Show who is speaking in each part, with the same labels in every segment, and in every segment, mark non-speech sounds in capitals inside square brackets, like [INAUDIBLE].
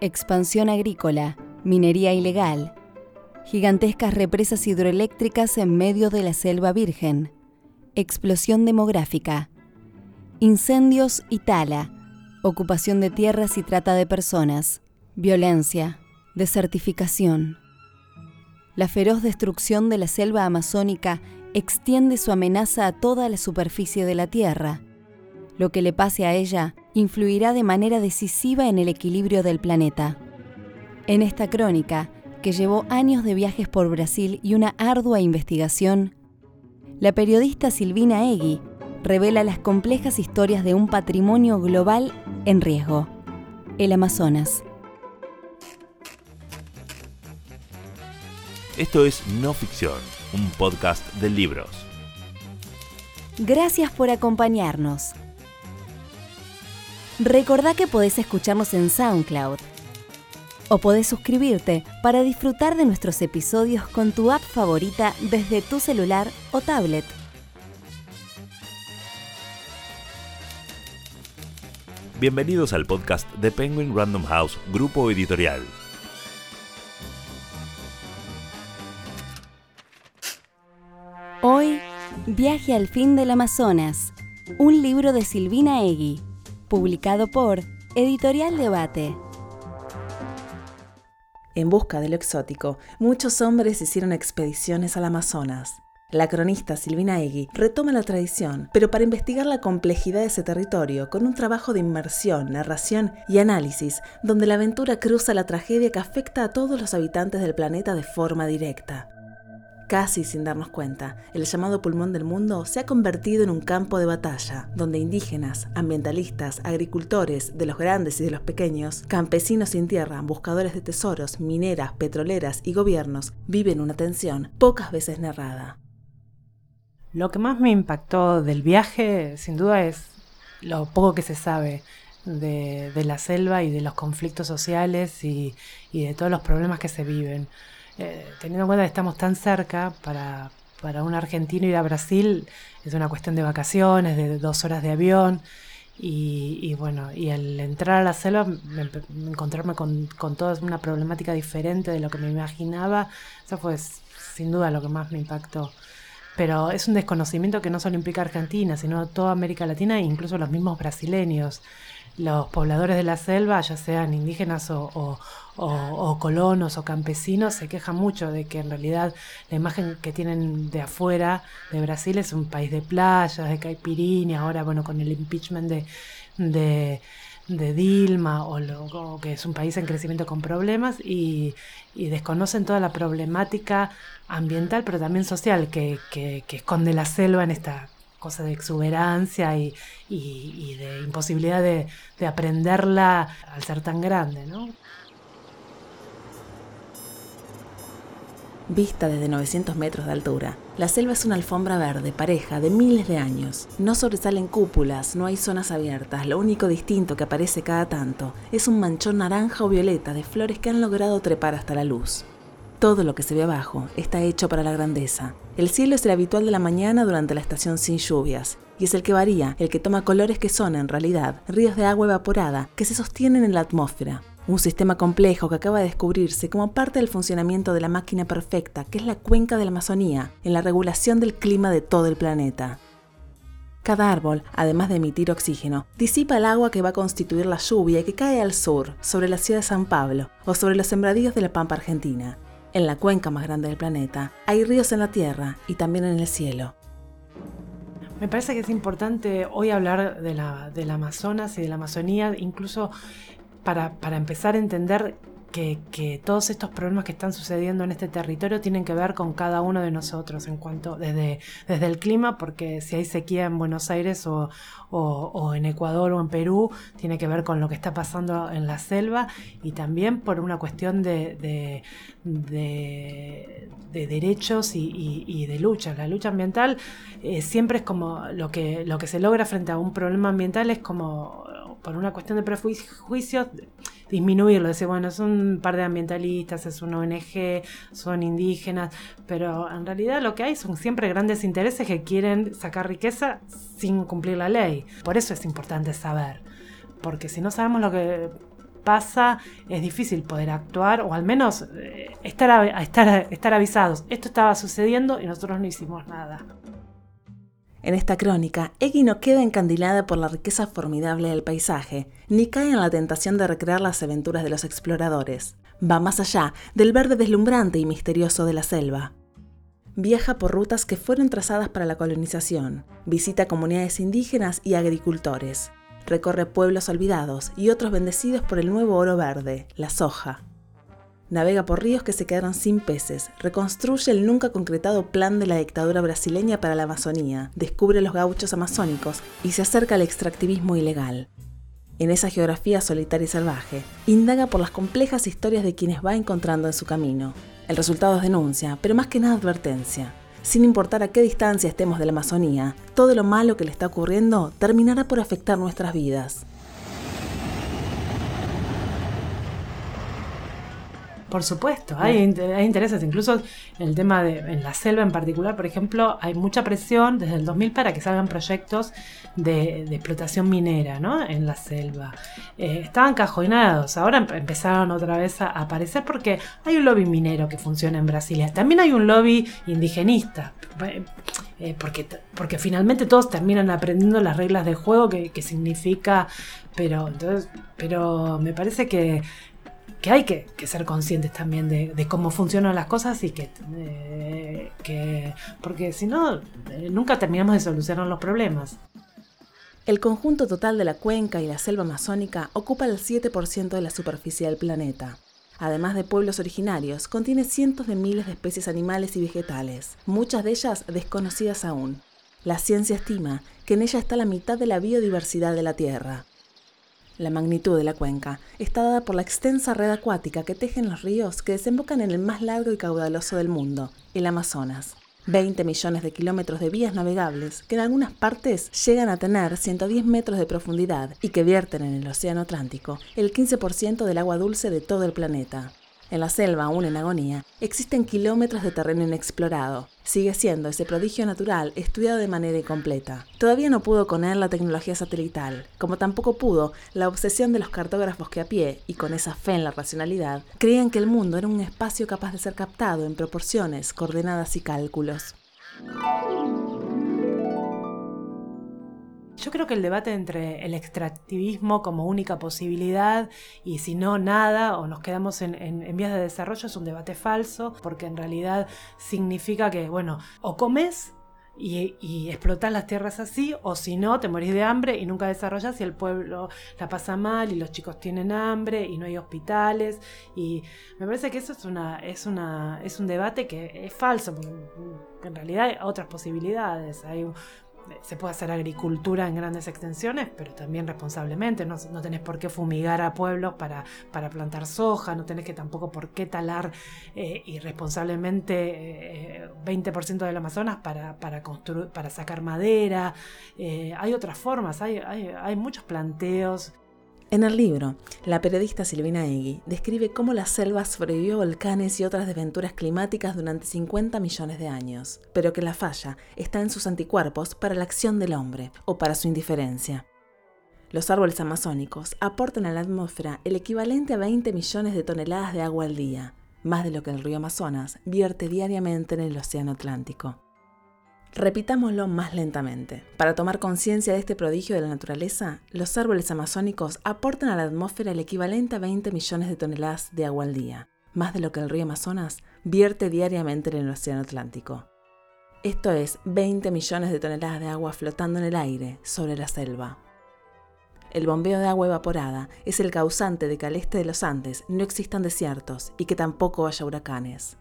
Speaker 1: expansión agrícola, minería ilegal, gigantescas represas hidroeléctricas en medio de la selva virgen, explosión demográfica, incendios y tala, ocupación de tierras y trata de personas, violencia, desertificación. La feroz destrucción de la selva amazónica extiende su amenaza a toda la superficie de la Tierra. Lo que le pase a ella influirá de manera decisiva en el equilibrio del planeta. En esta crónica, que llevó años de viajes por Brasil y una ardua investigación, la periodista Silvina Egui revela las complejas historias de un patrimonio global en riesgo, el Amazonas.
Speaker 2: Esto es No Ficción, un podcast de libros.
Speaker 1: Gracias por acompañarnos. Recordá que podés escucharnos en SoundCloud o podés suscribirte para disfrutar de nuestros episodios con tu app favorita desde tu celular o tablet.
Speaker 2: Bienvenidos al podcast de Penguin Random House, grupo editorial.
Speaker 1: Hoy, Viaje al fin del Amazonas, un libro de Silvina Egui, publicado por Editorial Debate.
Speaker 3: En busca de lo exótico, muchos hombres hicieron expediciones al Amazonas. La cronista Silvina Egui retoma la tradición, pero para investigar la complejidad de ese territorio con un trabajo de inmersión, narración y análisis, donde la aventura cruza la tragedia que afecta a todos los habitantes del planeta de forma directa. Casi sin darnos cuenta, el llamado pulmón del mundo se ha convertido en un campo de batalla, donde indígenas, ambientalistas, agricultores, de los grandes y de los pequeños, campesinos sin tierra, buscadores de tesoros, mineras, petroleras y gobiernos viven una tensión pocas veces narrada.
Speaker 4: Lo que más me impactó del viaje, sin duda, es lo poco que se sabe de, la selva y de los conflictos sociales y de todos los problemas que se viven. Eh, teniendo en cuenta que estamos tan cerca, para, para un argentino ir a Brasil es una cuestión de vacaciones, de dos horas de avión. Y, bueno, y al entrar a la selva, encontrarme con, con toda una problemática diferente de lo que me imaginaba, eso fue sin duda lo que más me impactó. Pero es un desconocimiento que no solo implica Argentina, sino toda América Latina e incluso los mismos brasileños los pobladores de la selva, ya sean indígenas o, colonos o campesinos, se quejan mucho de que en realidad la imagen que tienen de afuera de Brasil es un país de playas, de caipirinha, ahora bueno, con el impeachment de, Dilma, o, que es un país en crecimiento con problemas, y, desconocen toda la problemática ambiental, pero también social que, que esconde la selva en esta cosa de exuberancia y, de imposibilidad de, aprenderla al ser tan grande, ¿no?
Speaker 3: Vista desde 900 metros de altura, la selva es una alfombra verde pareja de miles de años. No sobresalen cúpulas, no hay zonas abiertas, lo único distinto que aparece cada tanto es un manchón naranja o violeta de flores que han logrado trepar hasta la luz. Todo lo que se ve abajo está hecho para la grandeza. El cielo es el habitual de la mañana durante la estación sin lluvias, y es el que varía, el que toma colores que son, en realidad, ríos de agua evaporada que se sostienen en la atmósfera. Un sistema complejo que acaba de descubrirse como parte del funcionamiento de la máquina perfecta, que es la cuenca de la Amazonía, en la regulación del clima de todo el planeta. Cada árbol, además de emitir oxígeno, disipa el agua que va a constituir la lluvia que cae al sur, sobre la ciudad de San Pablo o sobre los sembradíos de la Pampa Argentina. En la cuenca más grande del planeta hay ríos en la Tierra y también en el cielo.
Speaker 4: Me parece que es importante hoy hablar de la, del Amazonas y de la Amazonía, incluso para, para empezar a entender que, todos estos problemas que están sucediendo en este territorio tienen que ver con cada uno de nosotros en cuanto desde, desde el clima, porque si hay sequía en Buenos Aires o, en Ecuador o en Perú, tiene que ver con lo que está pasando en la selva y también por una cuestión de, de, derechos y, de lucha. La lucha ambiental eh, siempre es como lo que, lo que se logra frente a un problema ambiental es como por una cuestión de prejuicios disminuirlo, decir, bueno, son un par de ambientalistas, es una ONG, son indígenas, pero en realidad lo que hay son siempre grandes intereses que quieren sacar riqueza sin cumplir la ley. Por eso es importante saber, porque si no sabemos lo que pasa, es difícil poder actuar o al menos eh, estar, estar, estar avisados. Esto estaba sucediendo y nosotros no hicimos nada.
Speaker 3: En esta crónica, Eggy no queda encandilada por la riqueza formidable del paisaje, ni cae en la tentación de recrear las aventuras de los exploradores. Va más allá del verde deslumbrante y misterioso de la selva. Viaja por rutas que fueron trazadas para la colonización, visita comunidades indígenas y agricultores, recorre pueblos olvidados y otros bendecidos por el nuevo oro verde, la soja. Navega por ríos que se quedaron sin peces, reconstruye el nunca concretado plan de la dictadura brasileña para la Amazonía, descubre los gauchos amazónicos y se acerca al extractivismo ilegal. En esa geografía solitaria y salvaje, indaga por las complejas historias de quienes va encontrando en su camino. El resultado es denuncia, pero más que nada advertencia. Sin importar a qué distancia estemos de la Amazonía, todo lo malo que le está ocurriendo terminará por afectar nuestras vidas.
Speaker 4: Por supuesto, hay, hay, intereses, incluso en el tema de en la selva en particular, por ejemplo, hay mucha presión desde el 2000 para que salgan proyectos de, explotación minera ¿no? en la selva. Eh, estaban cajonados, ahora empezaron otra vez a, aparecer porque hay un lobby minero que funciona en Brasilia. También hay un lobby indigenista. Eh, porque, porque finalmente todos terminan aprendiendo las reglas del juego que, significa pero entonces pero me parece que que hay que, ser conscientes también de, cómo funcionan las cosas y que, eh, porque si no, eh, nunca terminamos de solucionar los problemas.
Speaker 3: El conjunto total de la cuenca y la selva amazónica ocupa el 7% de la superficie del planeta. Además de pueblos originarios, contiene cientos de miles de especies animales y vegetales, muchas de ellas desconocidas aún. La ciencia estima que en ella está la mitad de la biodiversidad de la Tierra. La magnitud de la cuenca está dada por la extensa red acuática que tejen los ríos que desembocan en el más largo y caudaloso del mundo, el Amazonas. 20 millones de kilómetros de vías navegables que en algunas partes llegan a tener 110 metros de profundidad y que vierten en el Océano Atlántico el 15% del agua dulce de todo el planeta. En la selva, aún en agonía, existen kilómetros de terreno inexplorado. Sigue siendo ese prodigio natural estudiado de manera incompleta. Todavía no pudo con él la tecnología satelital, como tampoco pudo la obsesión de los cartógrafos que a pie, y con esa fe en la racionalidad, creían que el mundo era un espacio capaz de ser captado en proporciones, coordenadas y cálculos.
Speaker 4: Yo creo que el debate entre el extractivismo como única posibilidad y si no nada o nos quedamos en, vías de desarrollo es un debate falso porque en realidad significa que, bueno, o comes y, y explotas las tierras así, o si no, te morís de hambre y nunca desarrollas y el pueblo la pasa mal y los chicos tienen hambre y no hay hospitales. Y me parece que eso es, una, es, una, es un debate que es falso, porque en realidad hay otras posibilidades. Hay se puede hacer agricultura en grandes extensiones, pero también responsablemente. No, tenés por qué fumigar a pueblos para, para, plantar soja, no tenés que tampoco por qué talar eh, irresponsablemente 20% eh, del Amazonas para, para, para sacar madera. Eh, hay otras formas, hay, hay, hay muchos planteos
Speaker 3: en el libro, la periodista Silvina Egui describe cómo la selva sobrevivió a volcanes y otras desventuras climáticas durante 50 millones de años, pero que la falla está en sus anticuerpos para la acción del hombre o para su indiferencia. Los árboles amazónicos aportan a la atmósfera el equivalente a 20 millones de toneladas de agua al día, más de lo que el río Amazonas vierte diariamente en el Océano Atlántico. Repitámoslo más lentamente. Para tomar conciencia de este prodigio de la naturaleza, los árboles amazónicos aportan a la atmósfera el equivalente a 20 millones de toneladas de agua al día, más de lo que el río Amazonas vierte diariamente en el Océano Atlántico. Esto es 20 millones de toneladas de agua flotando en el aire sobre la selva. El bombeo de agua evaporada es el causante de que al este de los Andes no existan desiertos y que tampoco haya huracanes.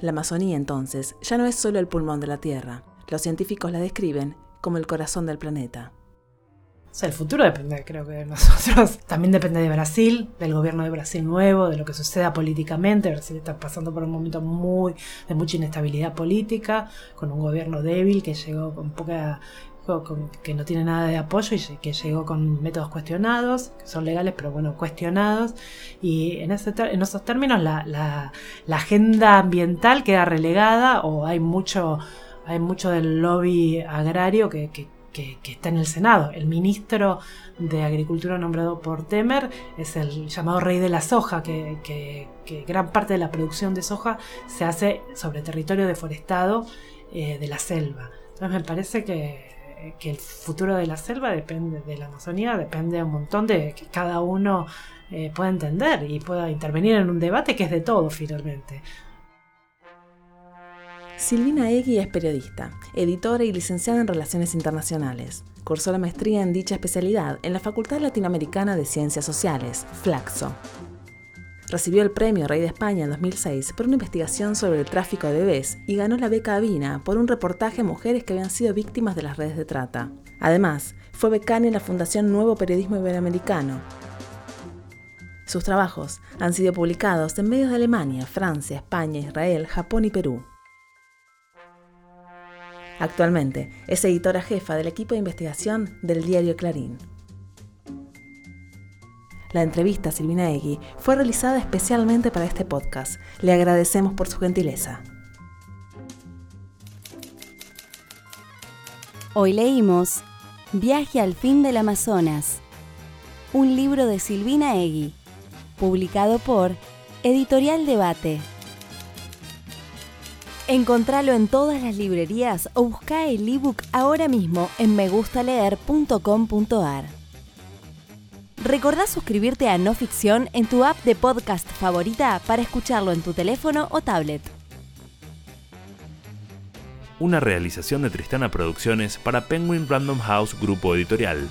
Speaker 3: La Amazonía entonces ya no es solo el pulmón de la Tierra. Los científicos la describen como el corazón del planeta.
Speaker 4: O sea, el futuro depende, creo que de nosotros. [LAUGHS] También depende de Brasil, del gobierno de Brasil nuevo, de lo que suceda políticamente. Brasil está pasando por un momento muy de mucha inestabilidad política, con un gobierno débil que llegó con poca que no tiene nada de apoyo y que llegó con métodos cuestionados, que son legales, pero bueno, cuestionados. Y en, en esos términos la, la, agenda ambiental queda relegada o hay mucho, hay mucho del lobby agrario que, que, está en el Senado. El ministro de Agricultura nombrado por Temer es el llamado rey de la soja, que, gran parte de la producción de soja se hace sobre territorio deforestado eh, de la selva. Entonces me parece que, el futuro de la selva depende de la Amazonía, depende un montón de que cada uno eh, pueda entender y pueda intervenir en un debate que es de todo finalmente.
Speaker 3: Silvina Egui es periodista, editora y licenciada en Relaciones Internacionales. Cursó la maestría en dicha especialidad en la Facultad Latinoamericana de Ciencias Sociales, Flaxo. Recibió el premio Rey de España en 2006 por una investigación sobre el tráfico de bebés y ganó la beca Avina por un reportaje a mujeres que habían sido víctimas de las redes de trata. Además, fue becaria en la Fundación Nuevo Periodismo Iberoamericano. Sus trabajos han sido publicados en medios de Alemania, Francia, España, Israel, Japón y Perú. Actualmente es editora jefa del equipo de investigación del diario Clarín. La entrevista a Silvina Egui fue realizada especialmente para este podcast. Le agradecemos por su gentileza.
Speaker 1: Hoy leímos Viaje al fin del Amazonas, un libro de Silvina Egui, publicado por Editorial Debate. Encontralo en todas las librerías o busca el ebook ahora mismo en megustaleer.com.ar. Recordá suscribirte a No Ficción en tu app de podcast favorita para escucharlo en tu teléfono o tablet.
Speaker 2: Una realización de Tristana Producciones para Penguin Random House Grupo Editorial